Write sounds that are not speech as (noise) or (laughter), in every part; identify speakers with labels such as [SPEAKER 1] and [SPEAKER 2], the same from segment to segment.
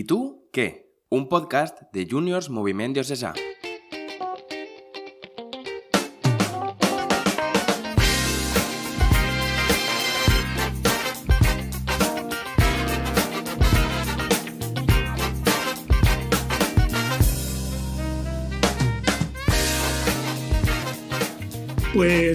[SPEAKER 1] ¿Y tú qué? Un podcast de Juniors Moviment Diocesà.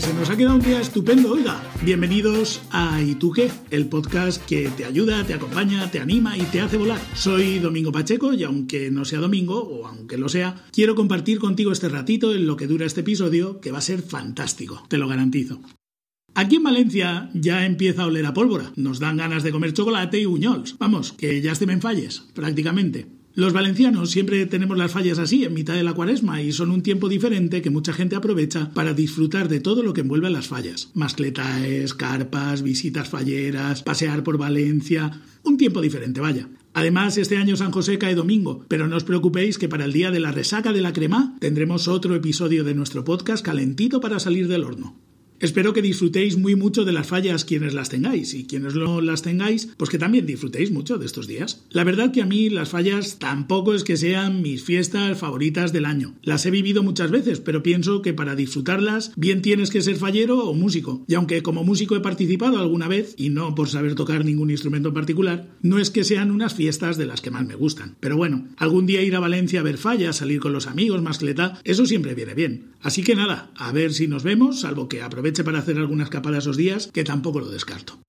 [SPEAKER 2] Se nos ha quedado un día estupendo, oiga. Bienvenidos a ¿Y tú qué? El podcast que te ayuda, te acompaña, te anima y te hace volar. Soy Domingo Pacheco y aunque no sea domingo, o aunque lo sea, quiero compartir contigo este ratito en lo que dura este episodio, que va a ser fantástico, te lo garantizo. Aquí en Valencia ya empieza a oler a pólvora. Nos dan ganas de comer chocolate y buñols. Vamos, que ya estem en falles, prácticamente. Los valencianos siempre tenemos las fallas así, en mitad de la cuaresma, y son un tiempo diferente que mucha gente aprovecha para disfrutar de todo lo que envuelve a las fallas. Mascletaes, carpas, visitas falleras, pasear por Valencia. Un tiempo diferente, vaya. Además, este año San José cae domingo, pero no os preocupéis que para el día de la resaca de la crema tendremos otro episodio de nuestro podcast calentito para salir del horno. Espero que disfrutéis muy mucho de las fallas quienes las tengáis y quienes no las tengáis, pues que también disfrutéis mucho de estos días. La verdad que a mí las fallas tampoco es que sean mis fiestas favoritas del año. Las he vivido muchas veces, pero pienso que para disfrutarlas bien tienes que ser fallero o músico. Y aunque como músico he participado alguna vez, y no por saber tocar ningún instrumento en particular, no es que sean unas fiestas de las que más me gustan. Pero bueno, algún día ir a Valencia a ver fallas, salir con los amigos, mascleta, eso siempre viene bien. Así que nada, a ver si nos vemos, salvo que aproveche para hacer alguna escapada esos días, que tampoco lo descarto.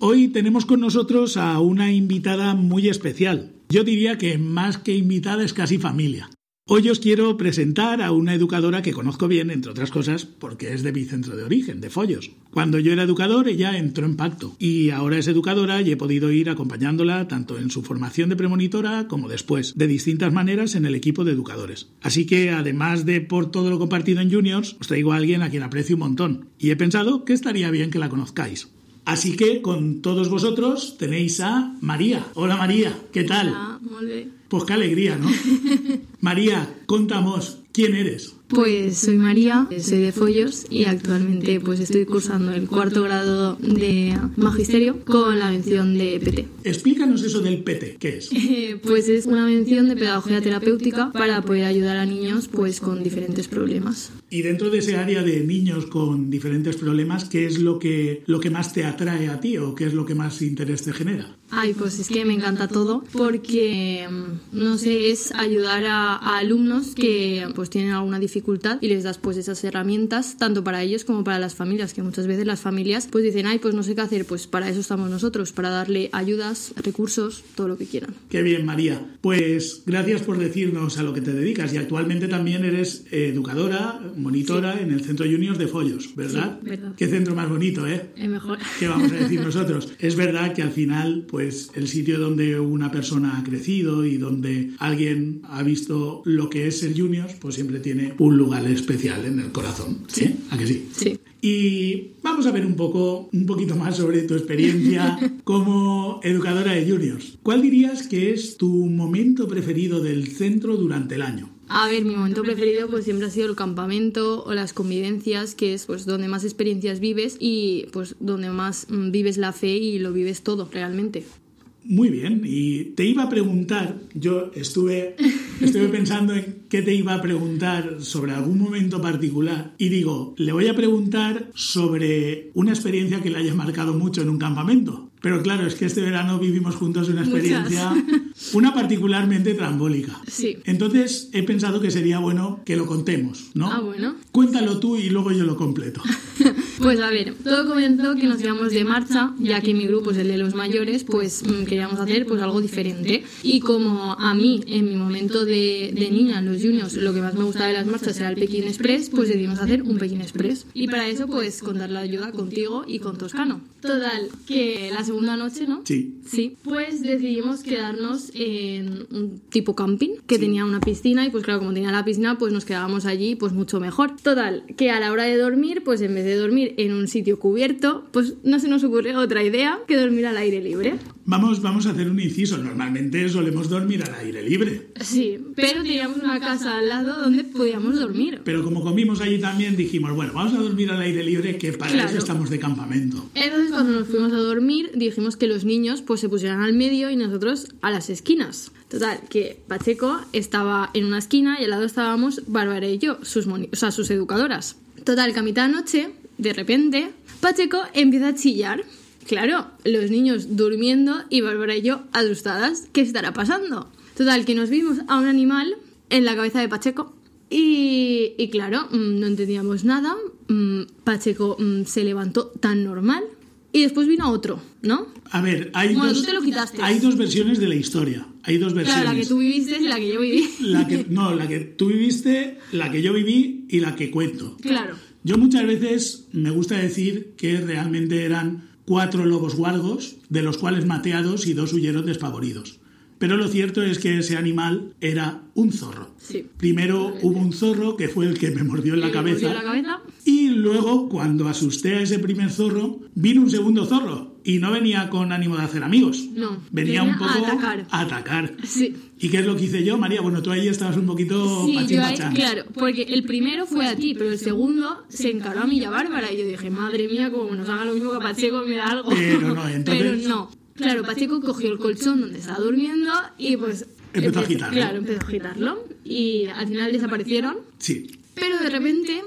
[SPEAKER 2] Hoy tenemos con nosotros a una invitada muy especial. Yo diría que más que invitada es casi familia. Hoy os quiero presentar a una educadora que conozco bien, entre otras cosas, porque es de mi centro de origen, de Follos. Cuando yo era educador, ella entró en pacto y ahora es educadora y he podido ir acompañándola tanto en su formación de premonitora como después, de distintas maneras en el equipo de educadores. Así que, además de por todo lo compartido en Juniors, os traigo a alguien a quien aprecio un montón y he pensado que estaría bien que la conozcáis. Así que con todos vosotros tenéis a María. Hola María, ¿qué tal?
[SPEAKER 3] Hola, molt bé.
[SPEAKER 2] Pues qué alegría, ¿no? (laughs) María, contamos, ¿quién eres?
[SPEAKER 3] Pues soy María, soy de Follos y actualmente pues estoy cursando el cuarto grado de Magisterio con la mención de PT.
[SPEAKER 2] Explícanos eso del PT, ¿qué es?
[SPEAKER 3] Eh, (laughs) Pues es una mención de pedagogía terapéutica para poder ayudar a niños pues con diferentes problemas.
[SPEAKER 2] Y dentro de ese área de niños con diferentes problemas, ¿qué es lo que, lo que más te atrae a ti o qué es lo que más interés te genera?
[SPEAKER 3] Ay, pues es que me encanta todo porque, mm, no sé, es ayudar a, a alumnos que pues tienen alguna dificultad y les das pues esas herramientas tanto para ellos como para las familias, que muchas veces las familias pues dicen, ay, pues no sé qué hacer, pues para eso estamos nosotros, para darle ayudas, recursos, todo lo que quieran.
[SPEAKER 2] Qué bien, María. Pues gracias por decirnos a lo que te dedicas y actualmente también eres educadora, monitora en el Centro Juniors de Follos, ¿verdad?
[SPEAKER 3] Sí, verdad.
[SPEAKER 2] Qué centro más bonito, ¿eh?
[SPEAKER 3] Es mejor. (laughs)
[SPEAKER 2] ¿Qué vamos a decir nosotros? Es verdad que al final, pues el sitio donde una persona ha crecido y donde alguien ha visto lo que es ser juniors, pues siempre tiene un lugar especial en el corazón. ¿Sí? ¿A que sí?
[SPEAKER 3] Sí.
[SPEAKER 2] Y vamos a ver un poco, un poquito más sobre tu experiencia (laughs) como educadora de juniors. ¿Cuál dirías que es tu momento preferido del centro durante el año?
[SPEAKER 3] A ver, mi momento preferido pues siempre ha sido el campamento o las convivencias, que es pues donde más experiencias vives y pues donde más mm, vives la fe y lo vives todo realmente.
[SPEAKER 2] Muy bien, y te iba a preguntar, yo estuve, estuve (laughs) pensando en qué te iba a preguntar sobre algún momento particular y digo, le voy a preguntar sobre una experiencia que le haya marcado mucho en un campamento. Pero claro, es que este verano vivimos juntos una experiencia, una particularmente trambólica.
[SPEAKER 3] Sí.
[SPEAKER 2] Entonces he pensado que sería bueno que lo contemos, ¿no?
[SPEAKER 3] Ah, bueno.
[SPEAKER 2] Cuéntalo tú y luego yo lo completo. (laughs)
[SPEAKER 3] Pues a ver, todo comenzó que nos íbamos de marcha, ya que mi grupo es el de los mayores, pues mm, queríamos hacer pues algo diferente. Y como a mí, en mi momento de, de niña, en los juniors, lo que más me gustaba de las marchas era el Pekín Express, pues decidimos hacer un Pekín Express. Y para eso, pues contar la ayuda contigo y con Toscano. Total, que la segunda noche, ¿no?
[SPEAKER 2] Sí.
[SPEAKER 3] Sí, pues decidimos quedarnos en un tipo camping que tenía una piscina y pues claro, como tenía la piscina, pues nos quedábamos allí pues mucho mejor. Total, que a la hora de dormir, pues en vez de dormir en un sitio cubierto, pues no se nos ocurrió otra idea que dormir al aire libre.
[SPEAKER 2] Vamos, vamos a hacer un inciso. Normalmente solemos dormir al aire libre.
[SPEAKER 3] Sí, pero teníamos una casa al lado donde podíamos dormir.
[SPEAKER 2] Pero como comimos allí también, dijimos, bueno, vamos a dormir al aire libre, que para
[SPEAKER 3] Claro.
[SPEAKER 2] eso estamos de campamento.
[SPEAKER 3] Entonces cuando nos fuimos a dormir dijimos que los niños pues se pusieran al medio y nosotros a las esquinas. Total, que Pacheco estaba en una esquina y al lado estábamos Bárbara y yo, sus, moni- o sea, sus educadoras. Total, que a mitad de noche, de repente, Pacheco empieza a chillar. Claro, los niños durmiendo y Bárbara y yo asustadas. ¿Qué estará pasando? Total, que nos vimos a un animal en la cabeza de Pacheco. Y, y claro, mm, no entendíamos nada. Mm, Pacheco mm, se levantó tan normal. Y después vino otro, ¿no?
[SPEAKER 2] A ver, hay,
[SPEAKER 3] Bueno,
[SPEAKER 2] dos,
[SPEAKER 3] tú te lo quitaste.
[SPEAKER 2] hay dos versiones de la historia. Hay dos versiones.
[SPEAKER 3] Claro, la que tú viviste y la que yo viví.
[SPEAKER 2] La que- no, la que tú viviste, la que yo viví y la que cuento.
[SPEAKER 3] Claro.
[SPEAKER 2] Yo muchas veces me gusta decir que realmente eran cuatro lobos guargos, de los cuales maté a dos y dos huyeron despavoridos. Pero lo cierto es que ese animal era un zorro.
[SPEAKER 3] Sí.
[SPEAKER 2] Primero hubo un zorro que fue el que me mordió en la cabeza.
[SPEAKER 3] la cabeza.
[SPEAKER 2] Y luego, cuando asusté a ese primer zorro, vino un segundo zorro. Y no venía con ánimo de hacer amigos.
[SPEAKER 3] No,
[SPEAKER 2] Venía,
[SPEAKER 3] venía
[SPEAKER 2] un
[SPEAKER 3] a
[SPEAKER 2] poco
[SPEAKER 3] atacar.
[SPEAKER 2] a atacar.
[SPEAKER 3] Sí.
[SPEAKER 2] ¿Y qué es lo que hice yo, María? Bueno, tú ahí estabas un poquito
[SPEAKER 3] Sí, yo ahí, claro, porque el primero fue a ti, pero el segundo se encaró a mí y a Bárbara. Y yo dije, madre mía, como nos haga lo mismo que a Pacheco, me da algo.
[SPEAKER 2] Pero no, (laughs) entonces-
[SPEAKER 3] Pero no. Claro, Pacheco cogió el colchón donde estaba durmiendo y pues.
[SPEAKER 2] Empezó a agitarlo.
[SPEAKER 3] Claro, empezó a agitarlo. Y al final desaparecieron.
[SPEAKER 2] Sí.
[SPEAKER 3] Pero de repente,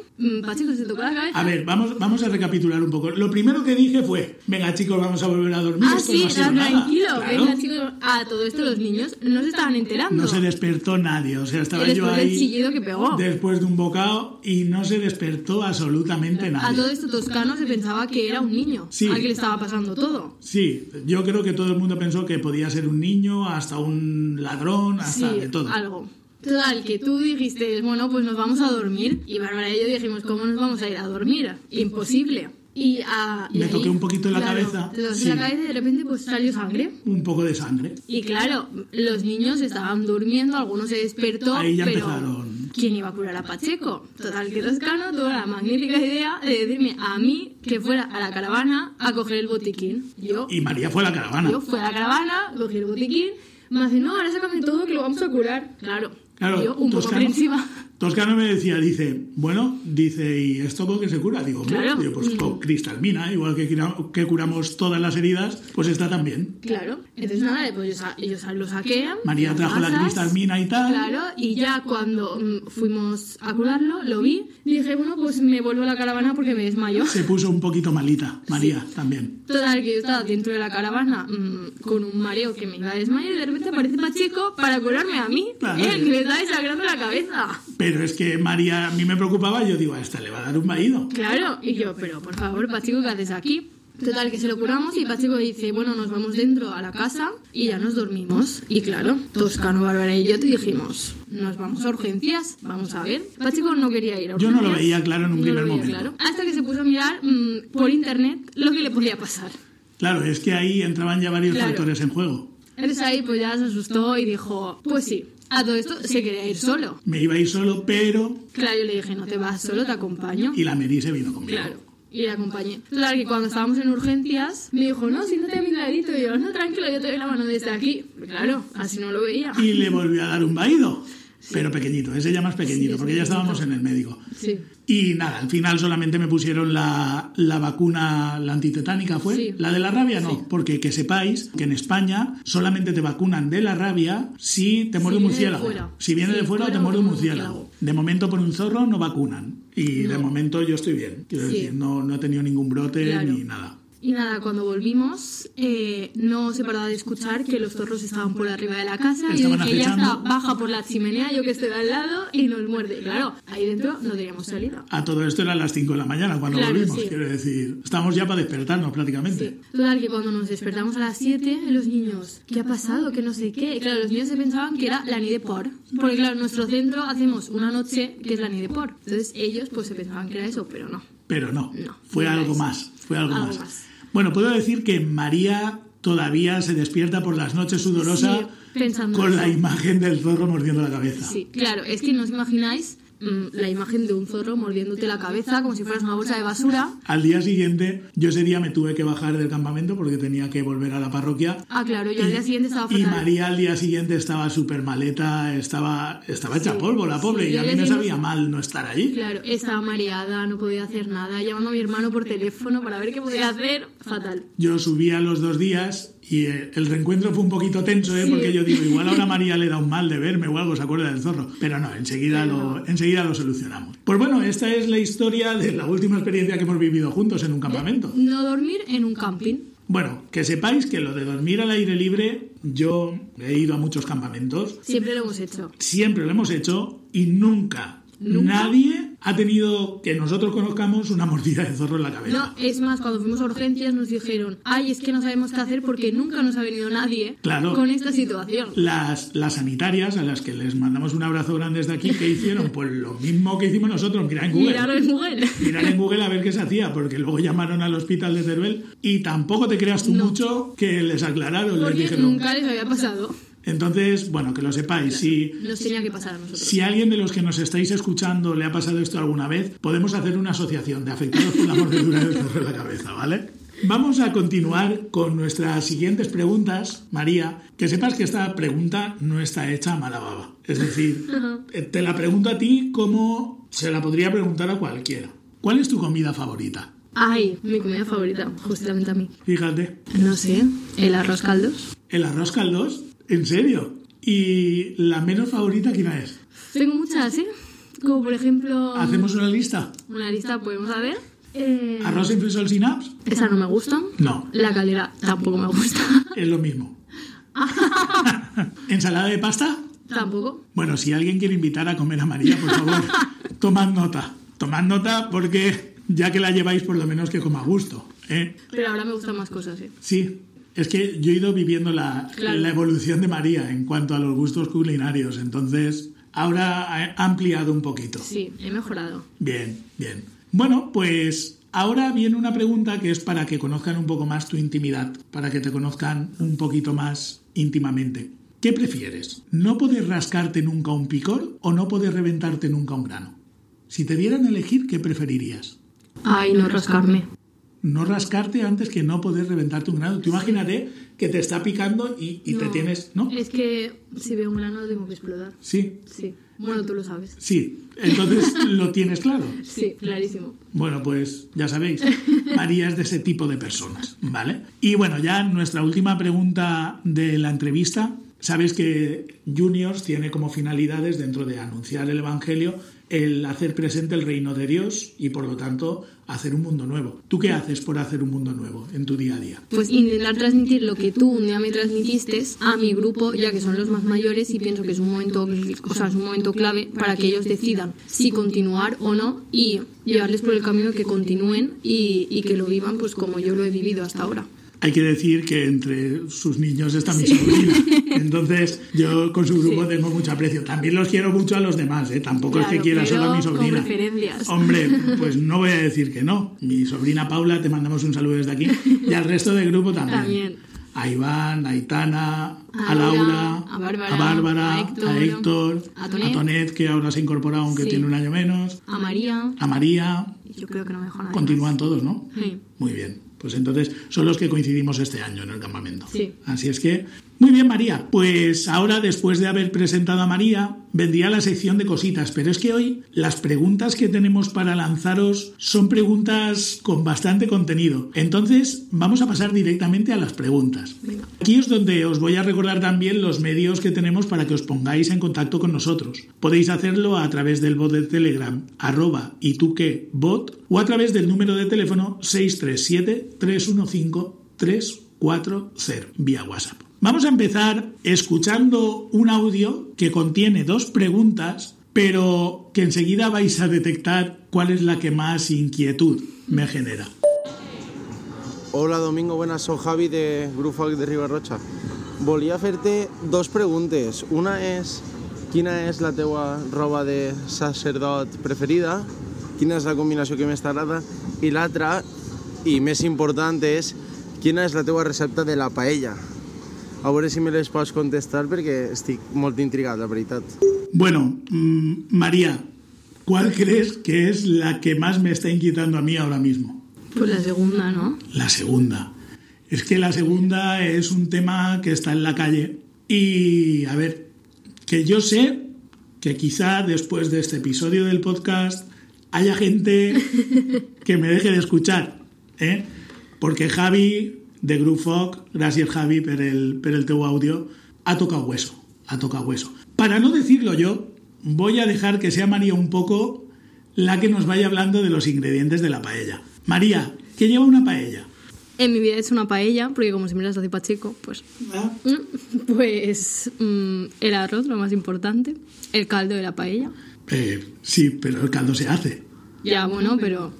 [SPEAKER 3] Pacheco se tocó la cabeza.
[SPEAKER 2] A ver, vamos, vamos a recapitular un poco. Lo primero que dije fue, venga chicos, vamos a volver a dormir.
[SPEAKER 3] Ah,
[SPEAKER 2] esto
[SPEAKER 3] sí,
[SPEAKER 2] no ha sido nada".
[SPEAKER 3] tranquilo.
[SPEAKER 2] Claro.
[SPEAKER 3] Venga, chicos. A todo esto los niños no se estaban enterando.
[SPEAKER 2] No se despertó nadie, o sea, estaba
[SPEAKER 3] Después
[SPEAKER 2] yo ahí
[SPEAKER 3] chillido que pegó.
[SPEAKER 2] después de un bocado y no se despertó absolutamente
[SPEAKER 3] A
[SPEAKER 2] nadie.
[SPEAKER 3] todo esto Toscano se pensaba que era un niño
[SPEAKER 2] Sí.
[SPEAKER 3] al que le estaba pasando todo.
[SPEAKER 2] Sí, yo creo que todo el mundo pensó que podía ser un niño, hasta un ladrón, hasta
[SPEAKER 3] sí,
[SPEAKER 2] de todo.
[SPEAKER 3] algo. Total, que tú dijiste, bueno, pues nos vamos a dormir. Y Bárbara y yo dijimos, ¿cómo nos vamos a ir a dormir? Imposible. Y, ah, y
[SPEAKER 2] Me
[SPEAKER 3] ahí,
[SPEAKER 2] toqué un poquito en la
[SPEAKER 3] claro,
[SPEAKER 2] cabeza,
[SPEAKER 3] toqué
[SPEAKER 2] sí.
[SPEAKER 3] en la cabeza y de repente pues salió sangre.
[SPEAKER 2] Un poco de sangre.
[SPEAKER 3] Y claro, los niños estaban durmiendo, algunos se despertó,
[SPEAKER 2] Ahí ya
[SPEAKER 3] pero
[SPEAKER 2] empezaron.
[SPEAKER 3] ¿quién iba a curar a Pacheco? Total, que Toscano tuvo la magnífica idea de decirme a mí que fuera a la caravana a coger el botiquín. Yo
[SPEAKER 2] Y María fue a la caravana.
[SPEAKER 3] yo fui a la caravana, cogí el botiquín, me hace, no, ahora sácame todo que lo vamos a curar. Claro,
[SPEAKER 2] Claro,
[SPEAKER 3] yo un poco aprensiva.
[SPEAKER 2] Toscano me decía, dice, bueno, dice, ¿y esto con qué se cura? Digo,
[SPEAKER 3] Claro.
[SPEAKER 2] digo, pues con cristalmina, igual que, que curamos todas las heridas, pues está también.
[SPEAKER 3] Claro, entonces nada, pues sa- lo saqué.
[SPEAKER 2] María trajo la cristalmina y tal.
[SPEAKER 3] Claro, y ya cuando mm, fuimos a curarlo, lo vi, dije, bueno, pues me vuelvo a la caravana porque me desmayo.
[SPEAKER 2] Se puso un poquito malita, María, también.
[SPEAKER 3] Total, que yo estaba dentro de la caravana mm, con un mareo que me iba a desmayar y de repente aparece Pacheco para curarme a mí,
[SPEAKER 2] Claro. (laughs)
[SPEAKER 3] eh, que me estaba desangrando la cabeza.
[SPEAKER 2] Pero es que María a mí me preocupaba, yo digo, a esta le va a dar un vaído.
[SPEAKER 3] Claro, y yo, pero por favor, Pacheco, ¿qué haces aquí? Total, que se lo curamos y Pacheco dice, bueno, nos vamos dentro a la casa y ya nos dormimos. Y claro, Toscano, Bárbara y yo te dijimos, nos vamos a urgencias, vamos a ver. Pacheco no quería ir a
[SPEAKER 2] Yo
[SPEAKER 3] urgencias.
[SPEAKER 2] no lo veía claro en un
[SPEAKER 3] No
[SPEAKER 2] primer momento.
[SPEAKER 3] claro. Hasta que se puso a mirar mm, por internet lo que le podía pasar.
[SPEAKER 2] Claro, es que ahí entraban ya varios
[SPEAKER 3] Claro.
[SPEAKER 2] factores en juego.
[SPEAKER 3] Entonces ahí pues ya se asustó y dijo, pues sí, a todo esto se quería ir solo.
[SPEAKER 2] Me iba a ir solo, pero...
[SPEAKER 3] Claro, yo le dije, no te vas solo, te acompaño.
[SPEAKER 2] Y la Mary se vino conmigo.
[SPEAKER 3] Claro. Y le acompañé. Claro que cuando estábamos en urgencias, me dijo, no, siéntate a mi ladito. Y yo, no, tranquilo, yo te doy la mano desde aquí. Claro, así no lo veía.
[SPEAKER 2] Y le volvió a dar un vaído. Pero pequeñito, ese ya más pequeñito,
[SPEAKER 3] Sí,
[SPEAKER 2] porque ya estábamos en el médico.
[SPEAKER 3] Sí.
[SPEAKER 2] Y nada, al final solamente me pusieron la, la vacuna, la antitetánica fue.
[SPEAKER 3] Sí.
[SPEAKER 2] La de la rabia no, porque que sepáis que en España solamente te vacunan de la rabia si te muerde un
[SPEAKER 3] viene de
[SPEAKER 2] murciélago. Si viene
[SPEAKER 3] Sí,
[SPEAKER 2] de fuera,
[SPEAKER 3] fuera
[SPEAKER 2] te muerde un
[SPEAKER 3] o un
[SPEAKER 2] murciélago. De momento por un zorro no vacunan. Y de
[SPEAKER 3] No.
[SPEAKER 2] momento yo estoy bien. Quiero
[SPEAKER 3] Sí.
[SPEAKER 2] decir, no, no he tenido ningún brote
[SPEAKER 3] Claro.
[SPEAKER 2] ni nada.
[SPEAKER 3] Y nada, cuando volvimos, eh, no se paraba de escuchar que los zorros estaban por arriba de la casa. Y dije, ya está, baja por la chimenea, yo que estoy de al lado, y nos muerde. Claro, ahí dentro no teníamos salida.
[SPEAKER 2] A todo esto eran las 5 de la mañana cuando
[SPEAKER 3] Claro,
[SPEAKER 2] volvimos.
[SPEAKER 3] sí.
[SPEAKER 2] Quiero decir, estamos ya para despertarnos prácticamente.
[SPEAKER 3] Sí. Total, que cuando nos despertamos a las 7, los niños, ¿qué ha pasado? Que no sé qué. Claro, los niños se pensaban que era la ni de por. Porque claro, en nuestro centro hacemos una noche que es la ni de por. Entonces ellos pues se pensaban que era eso, pero no.
[SPEAKER 2] Pero no,
[SPEAKER 3] No,
[SPEAKER 2] fue algo
[SPEAKER 3] eso.
[SPEAKER 2] más, fue algo,
[SPEAKER 3] Algo
[SPEAKER 2] más.
[SPEAKER 3] más.
[SPEAKER 2] Bueno, puedo decir que María todavía se despierta por las noches sudorosa
[SPEAKER 3] Sí,
[SPEAKER 2] con la imagen del zorro mordiendo la cabeza.
[SPEAKER 3] Sí, claro, es que no os imagináis la imagen de un zorro mordiéndote la cabeza como si fueras una bolsa de basura.
[SPEAKER 2] Al día siguiente, yo ese día me tuve que bajar del campamento porque tenía que volver a la parroquia.
[SPEAKER 3] Ah, claro, yo al día siguiente estaba
[SPEAKER 2] Y
[SPEAKER 3] fatal.
[SPEAKER 2] María al día siguiente estaba súper maleta, estaba, estaba hecha
[SPEAKER 3] Sí,
[SPEAKER 2] polvo la pobre,
[SPEAKER 3] sí,
[SPEAKER 2] y a mí me
[SPEAKER 3] siguiente-
[SPEAKER 2] sabía mal no estar allí.
[SPEAKER 3] Claro, estaba mareada, no podía hacer nada, llamando a mi hermano por teléfono para ver qué podía hacer. Fatal.
[SPEAKER 2] Yo subí a los dos días Y eh, el reencuentro fue un poquito tenso, ¿eh?
[SPEAKER 3] Sí.
[SPEAKER 2] porque yo digo, igual ahora María le da un mal de verme o algo, se acuerda del zorro. Pero no, enseguida, lo, enseguida lo solucionamos. Pues bueno, esta es la historia de la última experiencia que hemos vivido juntos en un campamento.
[SPEAKER 3] No dormir en un camping.
[SPEAKER 2] Bueno, que sepáis que lo de dormir al aire libre, yo he ido a muchos campamentos,
[SPEAKER 3] Siempre lo hemos hecho.
[SPEAKER 2] siempre lo hemos hecho y nunca,
[SPEAKER 3] ¿Nunca?
[SPEAKER 2] nadie ha tenido que nosotros conozcamos una mordida de zorro en la cabeza.
[SPEAKER 3] No, es más, cuando fuimos a urgencias nos dijeron, ay, es que no sabemos qué hacer porque nunca nos ha venido nadie
[SPEAKER 2] Claro.
[SPEAKER 3] con esta situación.
[SPEAKER 2] Las, las sanitarias, a las que les mandamos un abrazo grande desde aquí, ¿qué hicieron? Pues lo mismo que hicimos nosotros, mirar en Google.
[SPEAKER 3] Miraron en Google.
[SPEAKER 2] Mirar en Google a ver qué se hacía, porque luego llamaron al hospital de Teruel y tampoco te creas tú
[SPEAKER 3] No.
[SPEAKER 2] mucho que les aclararon, les
[SPEAKER 3] Porque
[SPEAKER 2] dijeron.
[SPEAKER 3] nunca les había pasado.
[SPEAKER 2] Entonces, bueno, que lo sepáis, si,
[SPEAKER 3] tenía que pasar a nosotros.
[SPEAKER 2] si alguien de los que nos estáis escuchando le ha pasado esto alguna vez, podemos hacer una asociación de afectados por la mordedura del zorro en la cabeza, ¿vale? Vamos a continuar con nuestras siguientes preguntas, María. Que sepas que esta pregunta no está hecha a mala baba. Es decir, eh, te la pregunto a ti como se la podría preguntar a cualquiera. ¿Cuál es tu comida favorita?
[SPEAKER 3] Ay, mi comida favorita, justamente a mí.
[SPEAKER 2] Fíjate,
[SPEAKER 3] No sé, el arroz caldos.
[SPEAKER 2] el arroz caldos, ¿en serio? ¿Y la menos favorita quién es?
[SPEAKER 3] Tengo muchas, ¿eh? Como por ejemplo,
[SPEAKER 2] ¿Hacemos una lista?
[SPEAKER 3] una lista podemos saber. Eh,
[SPEAKER 2] ¿Arroz sin frisol sin apps?
[SPEAKER 3] esa no me gusta.
[SPEAKER 2] No,
[SPEAKER 3] La calera tampoco me gusta.
[SPEAKER 2] es lo mismo. (laughs) ¿Ensalada de pasta?
[SPEAKER 3] tampoco.
[SPEAKER 2] Bueno, si alguien quiere invitar a comer a María, por favor, (laughs) tomad nota. Tomad nota porque ya que la lleváis, por lo menos que coma a gusto. ¿eh?
[SPEAKER 3] Pero ahora me gustan más cosas, ¿eh?
[SPEAKER 2] Sí, es que yo he ido viviendo la,
[SPEAKER 3] Claro.
[SPEAKER 2] la evolución de María en cuanto a los gustos culinarios, entonces ahora ha ampliado un poquito.
[SPEAKER 3] Sí, he mejorado.
[SPEAKER 2] Bien, bien. Bueno, pues ahora viene una pregunta que es para que conozcan un poco más tu intimidad, para que te conozcan un poquito más íntimamente. ¿Qué prefieres? ¿No poder rascarte nunca un picor o no poder reventarte nunca un grano? Si te dieran a elegir, ¿qué preferirías?
[SPEAKER 3] Ay, no rascarme.
[SPEAKER 2] No rascarte antes que no poder reventarte un grano. Tú imagínate que te está picando y, y te tienes... ¿No?
[SPEAKER 3] Es que si veo un grano tengo que explotar.
[SPEAKER 2] Sí,
[SPEAKER 3] Sí. Bueno, tú lo sabes.
[SPEAKER 2] sí. Entonces lo tienes claro. (laughs)
[SPEAKER 3] Sí, clarísimo.
[SPEAKER 2] Bueno, pues ya sabéis, María es de ese tipo de personas, ¿vale? Y bueno, ya nuestra última pregunta de la entrevista. Sabes que Juniors tiene como finalidades dentro de anunciar el Evangelio el hacer presente el reino de Dios y por lo tanto hacer un mundo nuevo. ¿Tú qué haces por hacer un mundo nuevo en tu día a día?
[SPEAKER 3] Pues intentar transmitir lo que tú un día me transmitiste a mi grupo, ya que son los más mayores, y pienso que es un momento, o sea, es un momento clave para que ellos decidan si continuar o no y llevarles por el camino que continúen y, y que lo vivan pues como yo lo he vivido hasta ahora.
[SPEAKER 2] Hay que decir que entre sus niños está mi sobrina. Entonces, yo con su grupo
[SPEAKER 3] Sí.
[SPEAKER 2] tengo mucho aprecio. También los quiero mucho a los demás, ¿eh? Tampoco es que quiera solo a mi sobrina. Hombre, (laughs) pues no voy a decir que no. Mi sobrina Paula, te mandamos un saludo desde aquí. Y al resto del grupo también.
[SPEAKER 3] También.
[SPEAKER 2] A Iván, a Itana, a,
[SPEAKER 3] A
[SPEAKER 2] Laura,
[SPEAKER 3] a Bárbara,
[SPEAKER 2] a, Bárbara,
[SPEAKER 3] a Héctor,
[SPEAKER 2] a Héctor,
[SPEAKER 3] a Tonet.
[SPEAKER 2] Tonet, que ahora se ha incorporado aunque
[SPEAKER 3] Sí.
[SPEAKER 2] tiene un año menos,
[SPEAKER 3] A María,
[SPEAKER 2] a María.
[SPEAKER 3] yo creo que no me
[SPEAKER 2] Continúan todos, ¿no?
[SPEAKER 3] Sí.
[SPEAKER 2] Muy bien. Pues entonces son los que coincidimos este año en el campamento.
[SPEAKER 3] Sí.
[SPEAKER 2] Así es que, muy bien María, pues ahora después de haber presentado a María, vendría la sección de cositas, pero es que hoy las preguntas que tenemos para lanzaros son preguntas con bastante contenido. Entonces vamos a pasar directamente a las preguntas.
[SPEAKER 3] Venga.
[SPEAKER 2] Aquí es donde os voy a recordar también los medios que tenemos para que os pongáis en contacto con nosotros. Podéis hacerlo a través del bot de Telegram, arroba y tú qué bot, o a través del número de teléfono 637-315-340 vía WhatsApp. Vamos a empezar escuchando un audio que contiene dos preguntas, pero que enseguida vais a detectar cuál es la que más inquietud me genera.
[SPEAKER 4] Hola Domingo, buenas, soy Javi de Grup Folk de Ribarrocha. Volia fer-te dos preguntes. Una és, quina és la teua roba de sacerdot preferida? Quina és la combinació que més t'agrada? I l'altra, i més important, és quina és la teua recepta de la paella? A veure si me les pots contestar perquè estic molt intrigat, la veritat.
[SPEAKER 2] Bueno, mm, María, ¿cuál crees que es la que más me está inquietando a mí ahora mismo?
[SPEAKER 3] Pues la segunda, ¿no?
[SPEAKER 2] La segunda. Es que la segunda es un tema que está en la calle y, a ver, que yo sé que quizá después de este episodio del podcast haya gente que me deje de escuchar, ¿eh? Porque Javi de Group Fog, gràcies Javi per el, per el teu audio, ha tocado hueso, ha tocado hueso. Para no decirlo yo, voy a dejar que sea María un poco la que nos vaya hablando de los ingredientes de la paella. María, ¿qué lleva una paella?
[SPEAKER 3] En mi vida he hecho una paella, porque como siempre las hace Pacheco, pues,
[SPEAKER 2] ¿Ah?
[SPEAKER 3] mm, pues mm, el arroz, lo más importante, el caldo de la paella.
[SPEAKER 2] Eh, sí, pero el caldo se hace.
[SPEAKER 3] Ya, bueno, pero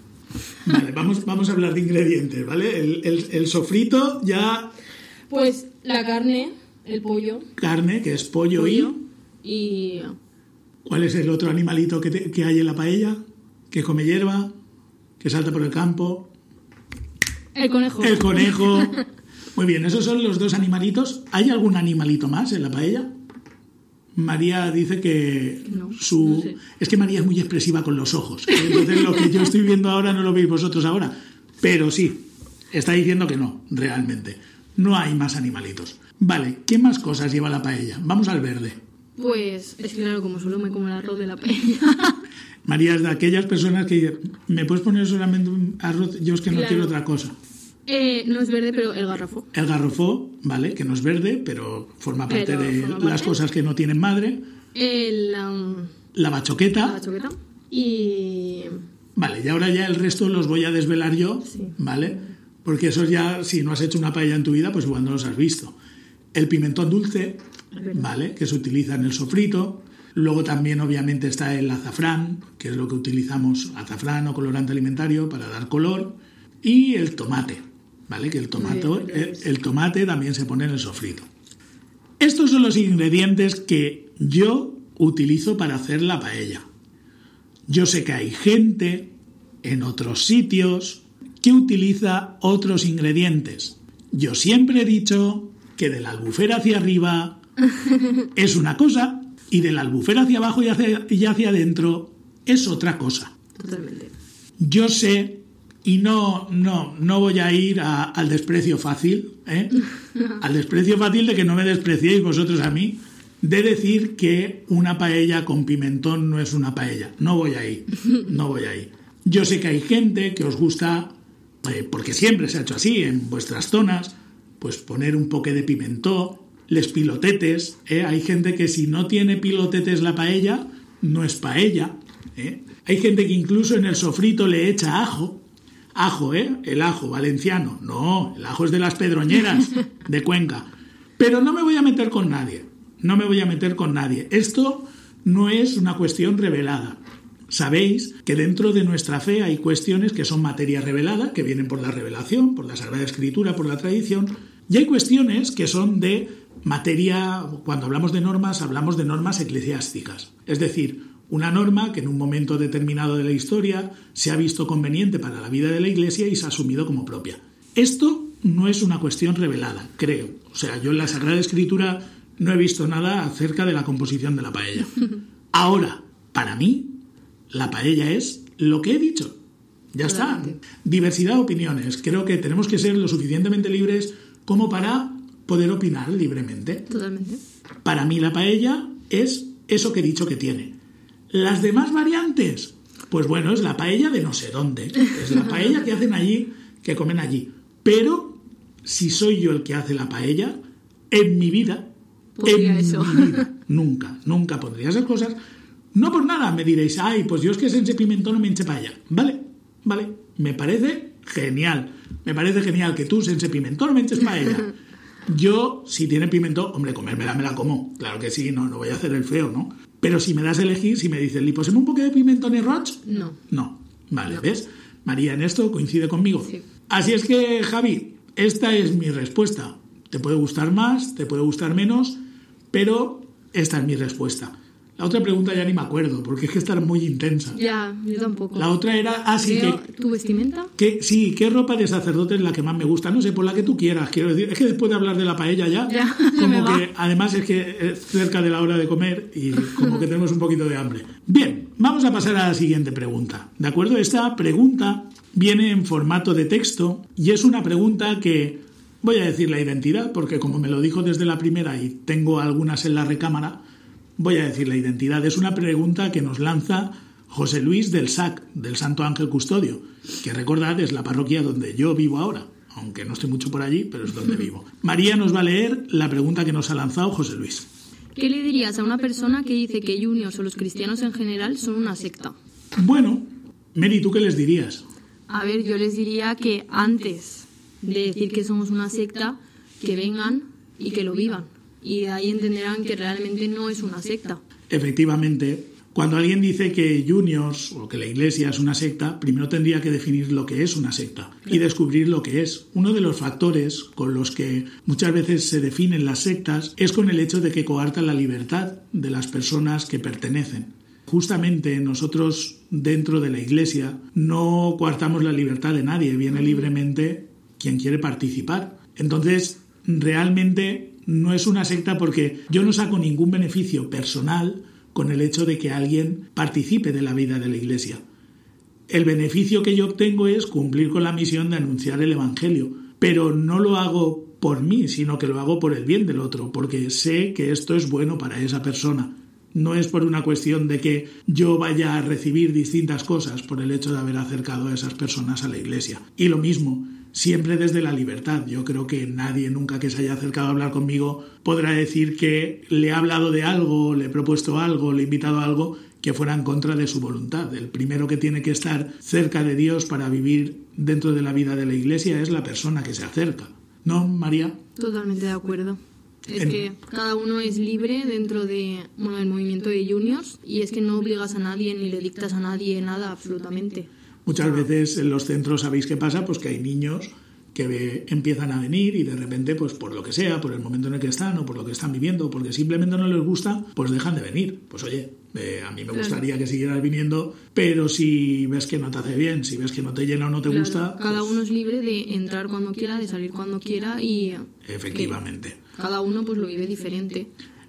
[SPEAKER 2] Vale, vamos, vamos a hablar de ingredientes, ¿vale? El, el- el sofrito ya
[SPEAKER 3] Pues la carne, el pollo,
[SPEAKER 2] carne, que es pollo,
[SPEAKER 3] pollo
[SPEAKER 2] y...
[SPEAKER 3] y
[SPEAKER 2] ¿Cuál es el otro animalito que, te- que hay en la paella? Que come hierba, que salta por el campo.
[SPEAKER 3] el conejo.
[SPEAKER 2] El conejo. (laughs) Muy bien, esos son los dos animalitos. ¿Hay algún animalito más en la paella? María dice que
[SPEAKER 3] No,
[SPEAKER 2] su...
[SPEAKER 3] no sé.
[SPEAKER 2] Es que María es muy expresiva con los ojos. Entonces lo que yo estoy viendo ahora no lo veis vosotros ahora. Pero sí, está diciendo que no, realmente. No hay más animalitos. Vale, ¿qué más cosas lleva la paella? Vamos al verde.
[SPEAKER 3] Pues es que claro, como solo me como el arroz de la paella.
[SPEAKER 2] María es de aquellas personas que dicen, ¿me puedes poner solamente un arroz? Yo es que no
[SPEAKER 3] Claro.
[SPEAKER 2] quiero otra cosa.
[SPEAKER 3] Eh, no es verde, pero el garrafo.
[SPEAKER 2] El garrofó, ¿vale? Que no es verde, pero forma parte
[SPEAKER 3] Pero
[SPEAKER 2] de
[SPEAKER 3] forma
[SPEAKER 2] las
[SPEAKER 3] parte.
[SPEAKER 2] cosas que no tienen madre.
[SPEAKER 3] El, um,
[SPEAKER 2] La bachoqueta.
[SPEAKER 3] la choqueta. Y
[SPEAKER 2] Vale, y ahora ya el resto los voy a desvelar yo,
[SPEAKER 3] Sí.
[SPEAKER 2] ¿vale? Porque esos ya, si no has hecho una paella en tu vida, pues igual no los has visto. El pimentón dulce. ¿vale? Que se utiliza en el sofrito. Luego también, obviamente, está el azafrán, que es lo que utilizamos, azafrán o colorante alimentario para dar color. Y el tomate, ¿vale? Que el tomate, el tomate también se pone en el sofrito. Estos son los ingredientes que yo utilizo para hacer la paella. Yo sé que hay gente en otros sitios que utiliza otros ingredientes. Yo siempre he dicho que de la albufera hacia arriba (laughs) es una cosa y de la albufera hacia abajo y hacia, y hacia adentro es otra cosa.
[SPEAKER 3] totalmente.
[SPEAKER 2] Yo sé, y no, no, no voy a ir a- al desprecio fácil, ¿eh? (laughs) al desprecio fácil de que no me despreciéis vosotros a mí, de decir que una paella con pimentón no es una paella. No voy ahí, no voy ahí. Yo sé que hay gente que os gusta, eh, porque siempre se ha hecho así en vuestras zonas, pues poner un poque de pimentón, les pilotetes. ¿eh? Hay gente que si no tiene pilotetes la paella, no es paella. ¿eh? Hay gente que incluso en el sofrito le echa ajo. Ajo, ¿eh? El ajo valenciano. No, el ajo es de las pedroñeras de Cuenca. Pero no me voy a meter con nadie. No me voy a meter con nadie. Esto no es una cuestión revelada. Sabéis que dentro de nuestra fe hay cuestiones que son materia revelada, que vienen por la revelación, por la Sagrada Escritura, por la tradición, y hay cuestiones que son de materia, cuando hablamos de normas, hablamos de normas eclesiásticas. Es decir, una norma que en un momento determinado de la historia se ha visto conveniente para la vida de la Iglesia y se ha asumido como propia. Esto no es una cuestión revelada, creo. O sea, yo en la Sagrada Escritura no he visto nada acerca de la composición de la paella. (laughs) Ahora, para mí, la paella es lo que he dicho. Ya está. Diversidad de opiniones. Creo que tenemos que ser lo suficientemente libres como para poder opinar libremente.
[SPEAKER 3] Totalmente.
[SPEAKER 2] Para mí la paella es eso que he dicho que tiene. Las demás variantes, pues bueno, es la paella de no sé dónde. Es la paella que hacen allí, que comen allí. Pero si soy yo el que hace la paella, en mi vida, en
[SPEAKER 3] eso.
[SPEAKER 2] mi vida, nunca, nunca pondría esas cosas. No por nada me diréis, ay, pues yo es que sense pimentón no me enche paella. Vale, vale, me parece genial. Me parece genial que tú sense pimentón no me enches paella. (laughs) Yo, si tiene pimentón, hombre, comérmela me la como. Claro que sí, no, no voy a hacer el feo, ¿no? Pero si me das a elegir, si me dices, ¿li posem un poco de pimentón y roch?
[SPEAKER 3] No.
[SPEAKER 2] No. Vale, ¿ves? María en esto coincide conmigo.
[SPEAKER 3] Sí.
[SPEAKER 2] Así es que, Javi, esta es mi respuesta. Te puede gustar más, te puede gustar menos, pero esta es mi respuesta. La otra pregunta ya ni me acuerdo, porque es que está muy intensa.
[SPEAKER 3] Ya, yo tampoco.
[SPEAKER 2] La otra era, ah, sí,
[SPEAKER 3] Creo-
[SPEAKER 2] que,
[SPEAKER 3] ¿Tu vestimenta?
[SPEAKER 2] que- sí, ¿qué ropa de sacerdote es la que más me gusta? No sé, por la que tú quieras, quiero decir. Es que después de hablar de la paella ya,
[SPEAKER 3] Ya, (laughs)
[SPEAKER 2] como que además es que es cerca de la hora de comer y como que tenemos un poquito de hambre. Bien, vamos a pasar a la siguiente pregunta. ¿De acuerdo? Esta pregunta viene en formato de texto y es una pregunta que voy a decir la identidad, porque como me lo dijo desde la primera y tengo algunas en la recámara, voy a decir la identidad. Es una pregunta que nos lanza José Luis del SAC, del Santo Ángel Custodio, que recordad es la parroquia donde yo vivo ahora, aunque no estoy mucho por allí, pero es donde vivo. (laughs) María nos va a leer la pregunta que nos ha lanzado José Luis.
[SPEAKER 3] ¿Qué le dirías a una persona que dice que Juniors o los cristianos en general son una secta?
[SPEAKER 2] Bueno, Mary, ¿tú qué les dirías?
[SPEAKER 3] A ver, yo les diría que antes de decir que somos una secta, que vengan y que lo vivan. Y de ahí entenderán que realmente no es una secta.
[SPEAKER 2] Efectivamente, cuando alguien dice que Juniors o que la Iglesia es una secta, primero tendría que definir lo que es una secta y descubrir lo que es. Uno de los factores con los que muchas veces se definen las sectas es con el hecho de que coartan la libertad de las personas que pertenecen. Justamente nosotros dentro de la Iglesia no coartamos la libertad de nadie, viene libremente quien quiere participar. Entonces, realmente no es una secta porque yo no saco ningún beneficio personal con el hecho de que alguien participe de la vida de la Iglesia. El beneficio que yo obtengo es cumplir con la misión de anunciar el Evangelio, pero no lo hago por mí, sino que lo hago por el bien del otro, porque sé que esto es bueno para esa persona. No es por una cuestión de que yo vaya a recibir distintas cosas por el hecho de haber acercado a esas personas a la Iglesia. Y lo mismo, siempre desde la libertad. Yo creo que nadie nunca que se haya acercado a hablar conmigo podrá decir que le he hablado de algo, le he propuesto algo, le he invitado a algo que fuera en contra de su voluntad. El primero que tiene que estar cerca de Dios para vivir dentro de la vida de la Iglesia es la persona que se acerca. ¿No, María?
[SPEAKER 3] Totalmente de acuerdo. Es que cada uno es libre dentro de bueno, del movimiento de juniors y es que no obligas a nadie ni le dictas a nadie nada absolutamente.
[SPEAKER 2] Muchas veces en los centros sabéis qué pasa, pues que hay niños que empiezan a venir y de repente, pues por lo que sea, por el momento en el que están o por lo que están viviendo, porque simplemente no les gusta, pues dejan de venir. Pues oye, eh, a mí me gustaría que siguieras viniendo, pero si ves que no te hace bien, si ves que no te llena o no te gusta...
[SPEAKER 3] Cada
[SPEAKER 2] pues
[SPEAKER 3] uno es libre de entrar cuando quiera, de salir cuando quiera y...
[SPEAKER 2] Efectivamente.
[SPEAKER 3] Cada uno pues lo vive diferente.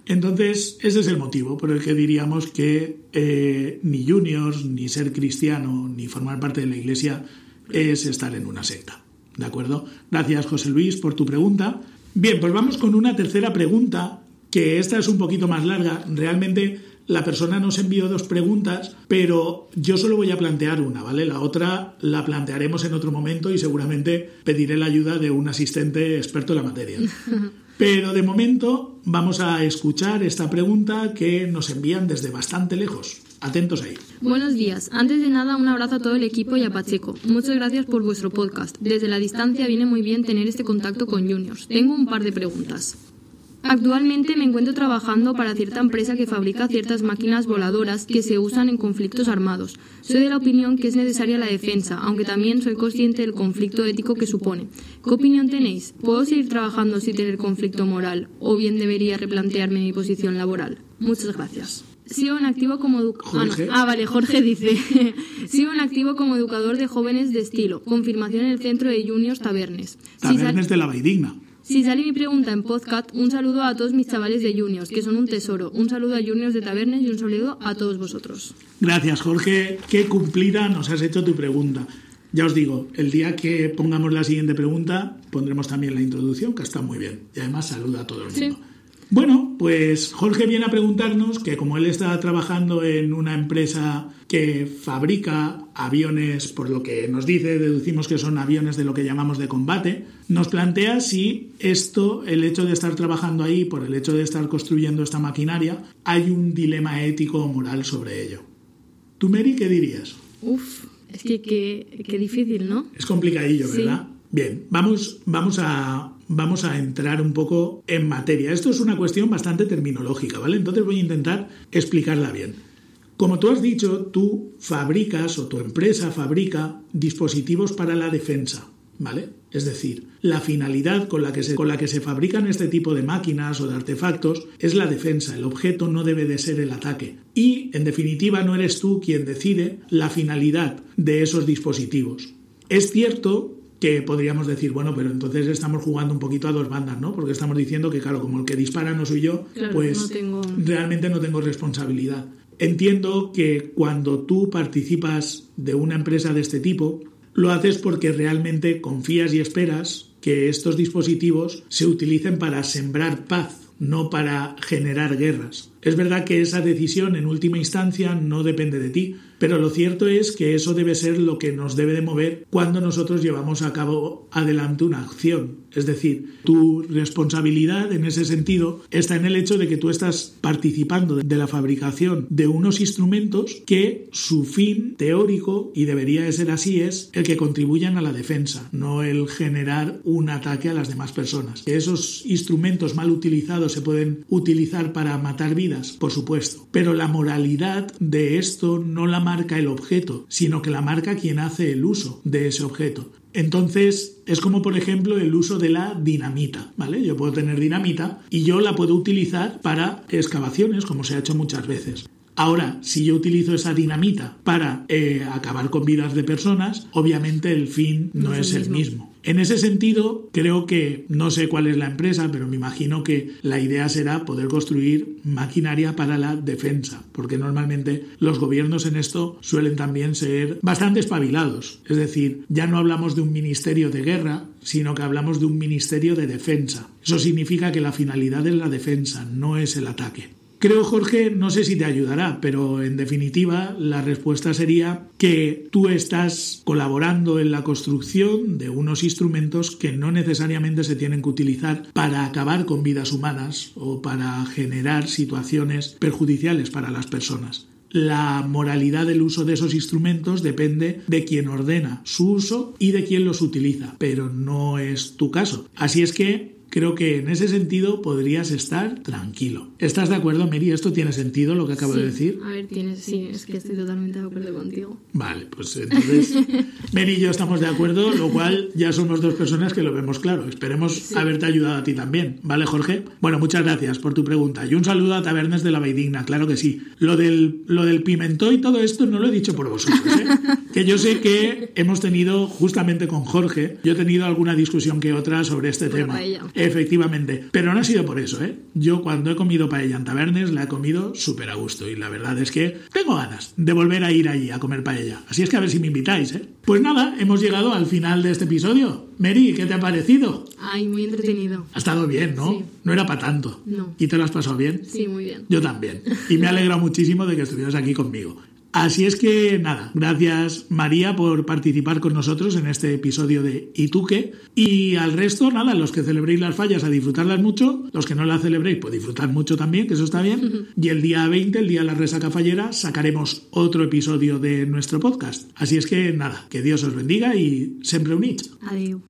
[SPEAKER 2] Entonces, ese es el motivo por el que diríamos que eh, ni juniors, ni ser cristiano, ni formar parte de la iglesia es estar en una secta. ¿De acuerdo? Gracias, José Luis, por tu pregunta. Bien, pues vamos con una tercera pregunta, que esta es un poquito más larga. Realmente la persona nos envió dos preguntas, pero yo solo voy a plantear una, ¿vale? La otra la plantearemos en otro momento y seguramente pediré la ayuda de un asistente experto en la materia. (laughs) Pero de momento vamos a escuchar esta pregunta que nos envían desde bastante lejos. Atentos ahí.
[SPEAKER 3] Buenos días. Antes de nada, un abrazo a todo el equipo y a Pacheco. Muchas gracias por vuestro podcast. Desde la distancia viene muy bien tener este contacto con juniors. Tengo un par de preguntas. Actualmente me encuentro trabajando para cierta empresa que fabrica ciertas máquinas voladoras que se usan en conflictos armados. Soy de la opinión que es necesaria la defensa, aunque también soy consciente del conflicto ético que supone. ¿Qué opinión tenéis? ¿Puedo seguir trabajando sin tener conflicto moral o bien debería replantearme mi posición laboral? Muchas gracias. Sigo en activo como educador. Ah, ah, vale, Jorge dice. (laughs) Sigo en activo como educador de jóvenes de estilo. Confirmación en el centro de Juniors Tabernes.
[SPEAKER 2] Tabernes de la Vaidigna.
[SPEAKER 3] Si sale mi pregunta en podcast, un saludo a todos mis chavales de Juniors, que son un tesoro. Un saludo a Juniors de Tabernes y un saludo a todos vosotros.
[SPEAKER 2] Gracias, Jorge. Qué cumplida nos has hecho tu pregunta. Ya os digo, el día que pongamos la siguiente pregunta, pondremos también la introducción, que está muy bien. Y además saluda a todo el mundo. Bueno, pues Jorge viene a preguntarnos que como él está trabajando en una empresa que fabrica aviones, por lo que nos dice, deducimos que son aviones de lo que llamamos de combate, nos plantea si esto, el hecho de estar trabajando ahí, por el hecho de estar construyendo esta maquinaria, hay un dilema ético o moral sobre ello. ¿Tú, Mary, qué dirías?
[SPEAKER 3] Uf, es que qué difícil, ¿no?
[SPEAKER 2] Es complicadillo, ¿verdad? Bien, vamos, vamos, a, vamos a entrar un poco en materia. Esto es una cuestión bastante terminológica, ¿vale? Entonces voy a intentar explicarla bien. Como tú has dicho, tú fabricas o tu empresa fabrica dispositivos para la defensa, ¿vale? Es decir, la finalidad con la, que se, con la que se fabrican este tipo de máquinas o de artefactos es la defensa. El objeto no debe de ser el ataque. Y, en definitiva, no eres tú quien decide la finalidad de esos dispositivos. Es cierto que podríamos decir, bueno, pero entonces estamos jugando un poquito a dos bandas, ¿no? Porque estamos diciendo que, claro, como el que dispara no soy yo, pues realmente no tengo responsabilidad. Entiendo que cuando tú participas de una empresa de este tipo, lo haces porque realmente confías y esperas que estos dispositivos se utilicen para sembrar paz, no para generar guerras. Es verdad que esa decisión en última instancia no depende de ti, pero lo cierto es que eso debe ser lo que nos debe de mover cuando nosotros llevamos a cabo adelante una acción. Es decir, tu responsabilidad en ese sentido está en el hecho de que tú estás participando de la fabricación de unos instrumentos que su fin teórico, y debería de ser así, es el que contribuyan a la defensa, no el generar un ataque a las demás personas. Esos instrumentos mal utilizados se pueden utilizar para matar vidas, por supuesto, pero la moralidad de esto no la marca el objeto, sino que la marca quien hace el uso de ese objeto. Entonces, es como por ejemplo el uso de la dinamita, ¿vale? Yo puedo tener dinamita y yo la puedo utilizar para excavaciones, como se ha hecho muchas veces. Ahora, si yo utilizo esa dinamita para eh, acabar con vidas de personas, obviamente el fin no, es el mismo. En ese sentido, creo que no sé cuál es la empresa, pero me imagino que la idea será poder construir maquinaria para la defensa, porque normalmente los gobiernos en esto suelen también ser bastante espabilados. Es decir, ya no hablamos de un ministerio de guerra, sino que hablamos de un ministerio de defensa. Eso significa que la finalidad es la defensa, no es el ataque. Creo, Jorge, no sé si te ayudará, pero en definitiva la respuesta sería que tú estás colaborando en la construcción de unos instrumentos que no necesariamente se tienen que utilizar para acabar con vidas humanas o para generar situaciones perjudiciales para las personas. La moralidad del uso de esos instrumentos depende de quien ordena su uso y de quien los utiliza, pero no es tu caso. Así es que Creo que en ese sentido podrías estar tranquilo. ¿Estás de acuerdo, Mary? ¿Esto tiene sentido lo que acabo
[SPEAKER 3] Sí,
[SPEAKER 2] de decir?
[SPEAKER 3] A ver, tienes, sí, es que estoy totalmente de acuerdo contigo.
[SPEAKER 2] Vale, pues entonces (laughs) Mary y yo estamos de acuerdo, lo cual ya somos dos personas que lo vemos claro. Esperemos haberte ayudado a ti también. ¿Vale, Jorge? Bueno, muchas gracias por tu pregunta. Y un saludo a Tabernes de la Vaidigna, claro que sí. Lo del, lo del pimentó y todo esto no lo he dicho por vosotros, ¿eh? (laughs) Que yo sé que hemos tenido, justamente con Jorge, yo he tenido alguna discusión que otra sobre este
[SPEAKER 3] Por
[SPEAKER 2] tema. Efectivamente, pero no ha sido por eso, ¿eh? Yo cuando he comido paella en tabernes la he comido súper a gusto y la verdad es que tengo ganas de volver a ir allí a comer paella. Así es que a ver si me invitáis, ¿eh? Pues nada, hemos llegado al final de este episodio. Mary, ¿qué te ha parecido?
[SPEAKER 3] Ay, muy entretenido.
[SPEAKER 2] Ha estado bien, ¿no?
[SPEAKER 3] Sí.
[SPEAKER 2] No era para tanto.
[SPEAKER 3] No.
[SPEAKER 2] ¿Y te lo has pasado bien?
[SPEAKER 3] Sí, muy bien.
[SPEAKER 2] Yo también. Y me alegra muchísimo de que estuvieras aquí conmigo. Así es que nada, gracias María por participar con nosotros en este episodio de ¿Y tú qué? Y al resto, nada, los que celebréis las fallas a disfrutarlas mucho, los que no las celebréis, pues disfrutar mucho también, que eso está bien. Y el día 20, el día de la resaca fallera, sacaremos otro episodio de nuestro podcast. Así es que nada, que Dios os bendiga y siempre unid.
[SPEAKER 3] Adiós.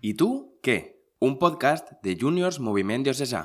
[SPEAKER 1] ¿Y tú qué? Un podcast de Juniors Moviment Diocesà.